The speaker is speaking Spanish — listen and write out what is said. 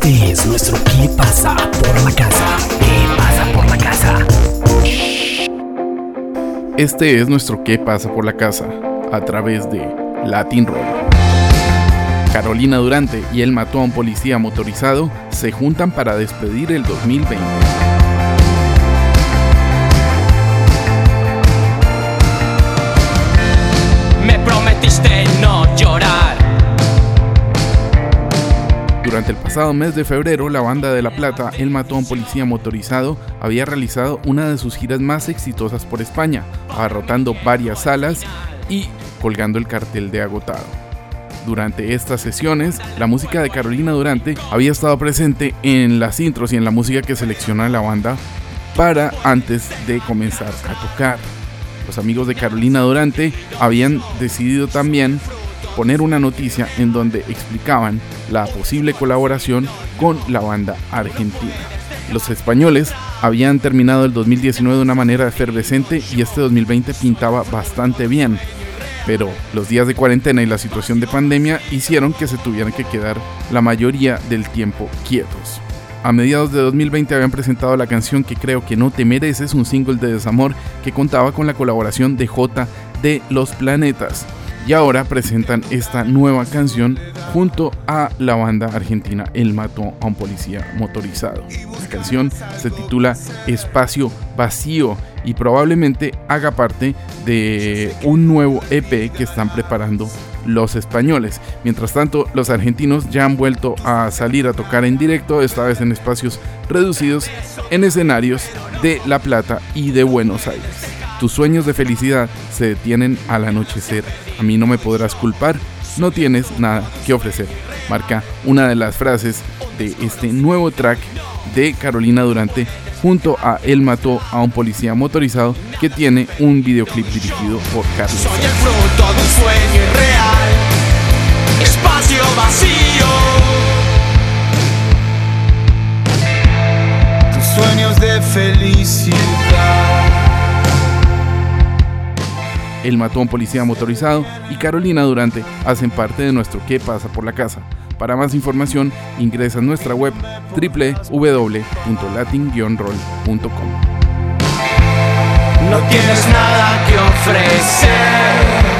Este es nuestro ¿Qué pasa por la casa? ¿Qué pasa por la casa? Este es nuestro ¿Qué pasa por la casa? a través de Latin Roll. Carolina Durante y el mató a un policía motorizado se juntan para despedir el 2020. Durante el pasado mes de febrero, la banda de La Plata, El Mató a un Policía Motorizado, había realizado una de sus giras más exitosas por España, abarrotando varias salas y colgando el cartel de agotado. Durante estas sesiones, la música de Carolina Durante había estado presente en las intros y en la música que selecciona la banda para antes de comenzar a tocar. Los amigos de Carolina Durante habían decidido también poner una noticia en donde explicaban la posible colaboración con la banda argentina. Los españoles habían terminado el 2019 de una manera efervescente y este 2020 pintaba bastante bien pero los días de cuarentena y la situación de pandemia hicieron que se tuvieran que quedar la mayoría del tiempo quietos. A mediados de 2020 habían presentado la canción que creo que no te mereces, un single de desamor que contaba con la colaboración de J de Los Planetas. Y ahora presentan esta nueva canción junto a la banda argentina El Mató a un Policía Motorizado. La canción se titula Espacio Vacío y probablemente haga parte de un nuevo EP que están preparando los españoles. Mientras tanto, los argentinos ya han vuelto a salir a tocar en directo, esta vez en espacios reducidos, en escenarios de La Plata y de Buenos Aires. Tus sueños de felicidad se detienen al anochecer. A mí no me podrás culpar, no tienes nada que ofrecer. Marca una de las frases de este nuevo track de Carolina Durante junto a Él mató a un policía motorizado que tiene un videoclip dirigido por Carlos. Soy el fruto de un sueño irreal, espacio vacío. Tus sueños de felicidad. El mató a un policía motorizado y Carolina Durante hacen parte de nuestro ¿Qué pasa por la casa? Para más información ingresa a nuestra web www.latin-roll.com. No tienes nada que ofrecer.